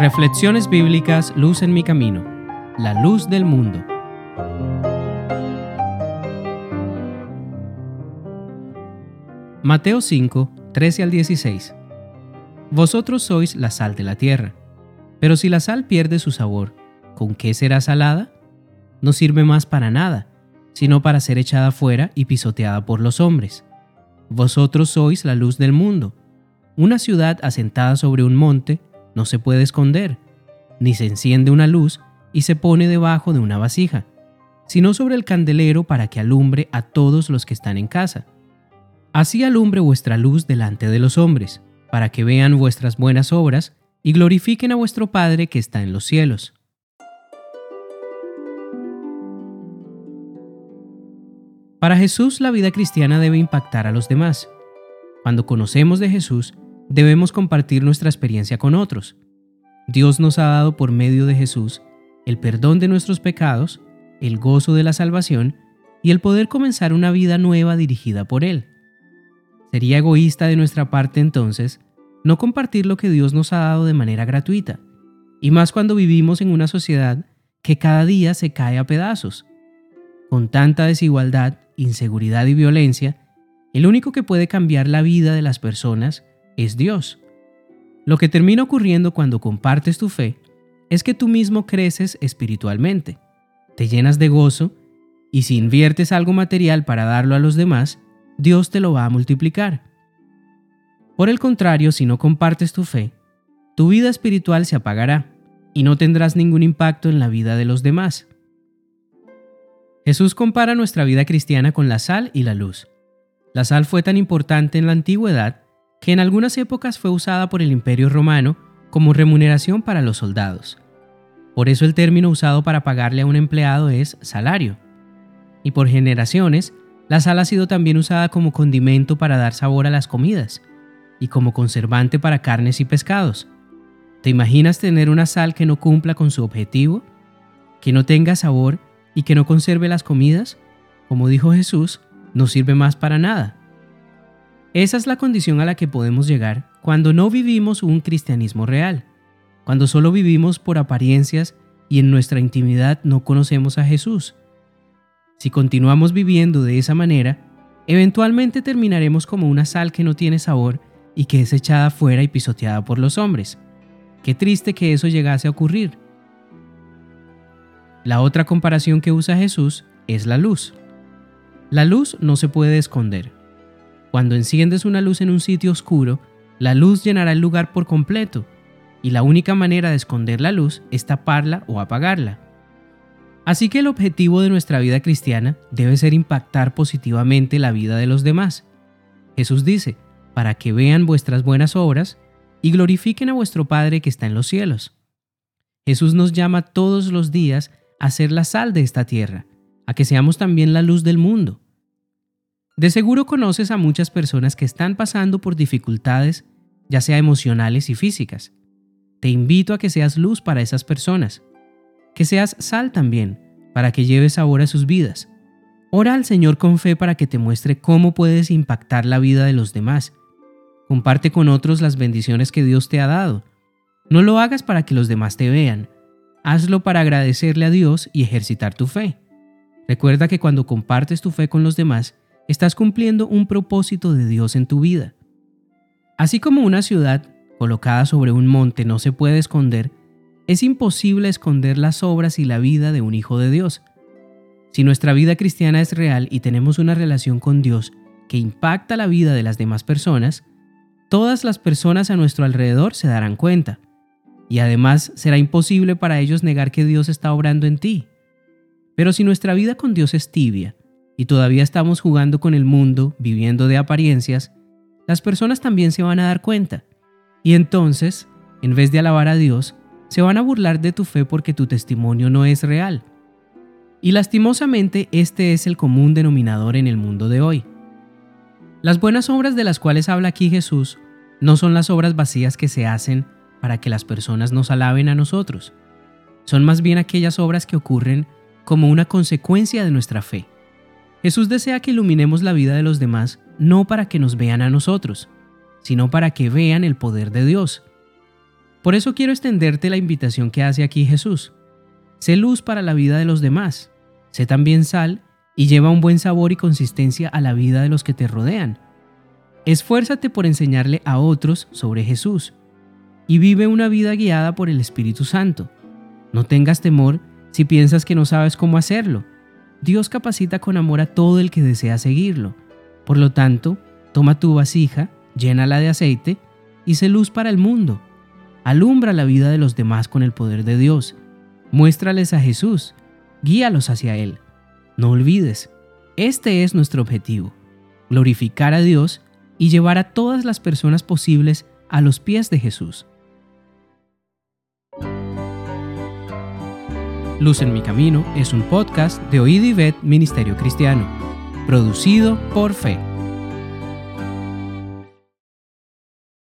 Reflexiones bíblicas Luz en mi camino. La luz del mundo. Mateo 5, 13 al 16. Vosotros sois la sal de la tierra. Pero si la sal pierde su sabor, ¿con qué será salada? No sirve más para nada, sino para ser echada fuera y pisoteada por los hombres. Vosotros sois la luz del mundo. Una ciudad asentada sobre un monte no se puede esconder, ni se enciende una luz y se pone debajo de una vasija, sino sobre el candelero para que alumbre a todos los que están en casa. Así alumbre vuestra luz delante de los hombres, para que vean vuestras buenas obras y glorifiquen a vuestro Padre que está en los cielos. Para Jesús la vida cristiana debe impactar a los demás. Cuando conocemos de Jesús, debemos compartir nuestra experiencia con otros. Dios nos ha dado por medio de Jesús el perdón de nuestros pecados, el gozo de la salvación y el poder comenzar una vida nueva dirigida por Él. Sería egoísta de nuestra parte entonces no compartir lo que Dios nos ha dado de manera gratuita, y más cuando vivimos en una sociedad que cada día se cae a pedazos. Con tanta desigualdad, inseguridad y violencia, el único que puede cambiar la vida de las personas es Dios. Lo que termina ocurriendo cuando compartes tu fe es que tú mismo creces espiritualmente, te llenas de gozo y si inviertes algo material para darlo a los demás, Dios te lo va a multiplicar. Por el contrario, si no compartes tu fe, tu vida espiritual se apagará y no tendrás ningún impacto en la vida de los demás. Jesús compara nuestra vida cristiana con la sal y la luz. La sal fue tan importante en la antigüedad que en algunas épocas fue usada por el Imperio romano como remuneración para los soldados. Por eso el término usado para pagarle a un empleado es salario. Y por generaciones, la sal ha sido también usada como condimento para dar sabor a las comidas y como conservante para carnes y pescados. ¿Te imaginas tener una sal que no cumpla con su objetivo? ¿Que no tenga sabor y que no conserve las comidas? Como dijo Jesús, no sirve más para nada. Esa es la condición a la que podemos llegar cuando no vivimos un cristianismo real, cuando solo vivimos por apariencias y en nuestra intimidad no conocemos a Jesús. Si continuamos viviendo de esa manera, eventualmente terminaremos como una sal que no tiene sabor y que es echada fuera y pisoteada por los hombres. Qué triste que eso llegase a ocurrir. La otra comparación que usa Jesús es la luz. La luz no se puede esconder. Cuando enciendes una luz en un sitio oscuro, la luz llenará el lugar por completo, y la única manera de esconder la luz es taparla o apagarla. Así que el objetivo de nuestra vida cristiana debe ser impactar positivamente la vida de los demás. Jesús dice, para que vean vuestras buenas obras y glorifiquen a vuestro Padre que está en los cielos. Jesús nos llama todos los días a ser la sal de esta tierra, a que seamos también la luz del mundo. De seguro conoces a muchas personas que están pasando por dificultades, ya sea emocionales y físicas. Te invito a que seas luz para esas personas, que seas sal también, para que lleves sabor a sus vidas. Ora al Señor con fe para que te muestre cómo puedes impactar la vida de los demás Comparte con otros las bendiciones que Dios te ha dado. No lo hagas para que los demás te vean. Hazlo para agradecerle a Dios y ejercitar tu fe. Recuerda que cuando compartes tu fe con los demás, estás cumpliendo un propósito de Dios en tu vida. Así como una ciudad colocada sobre un monte no se puede esconder, es imposible esconder las obras y la vida de un hijo de Dios. Si nuestra vida cristiana es real y tenemos una relación con Dios que impacta la vida de las demás personas, todas las personas a nuestro alrededor se darán cuenta. Y además será imposible para ellos negar que Dios está obrando en ti. Pero si nuestra vida con Dios es tibia y todavía estamos jugando con el mundo, viviendo de apariencias, las personas también se van a dar cuenta. Y entonces, en vez de alabar a Dios, se van a burlar de tu fe porque tu testimonio no es real. Y lastimosamente este es el común denominador en el mundo de hoy. Las buenas obras de las cuales habla aquí Jesús no son las obras vacías que se hacen para que las personas nos alaben a nosotros. Son más bien aquellas obras que ocurren como una consecuencia de nuestra fe. Jesús desea que iluminemos la vida de los demás no para que nos vean a nosotros, sino para que vean el poder de Dios. Por eso quiero extenderte la invitación que hace aquí Jesús. Sé luz para la vida de los demás, sé también sal y lleva un buen sabor y consistencia a la vida de los que te rodean. Esfuérzate por enseñarle a otros sobre Jesús y vive una vida guiada por el Espíritu Santo. No tengas temor si piensas que no sabes cómo hacerlo. Dios capacita con amor a todo el que desea seguirlo. Por lo tanto, toma tu vasija, llénala de aceite y sé luz para el mundo. Alumbra la vida de los demás con el poder de Dios. Muéstrales a Jesús. Guíalos hacia Él. No olvides, este es nuestro objetivo. Glorificar a Dios y llevar a todas las personas posibles a los pies de Jesús. Luz en mi camino es un podcast de Oíd Ministerio Cristiano, producido por Fe.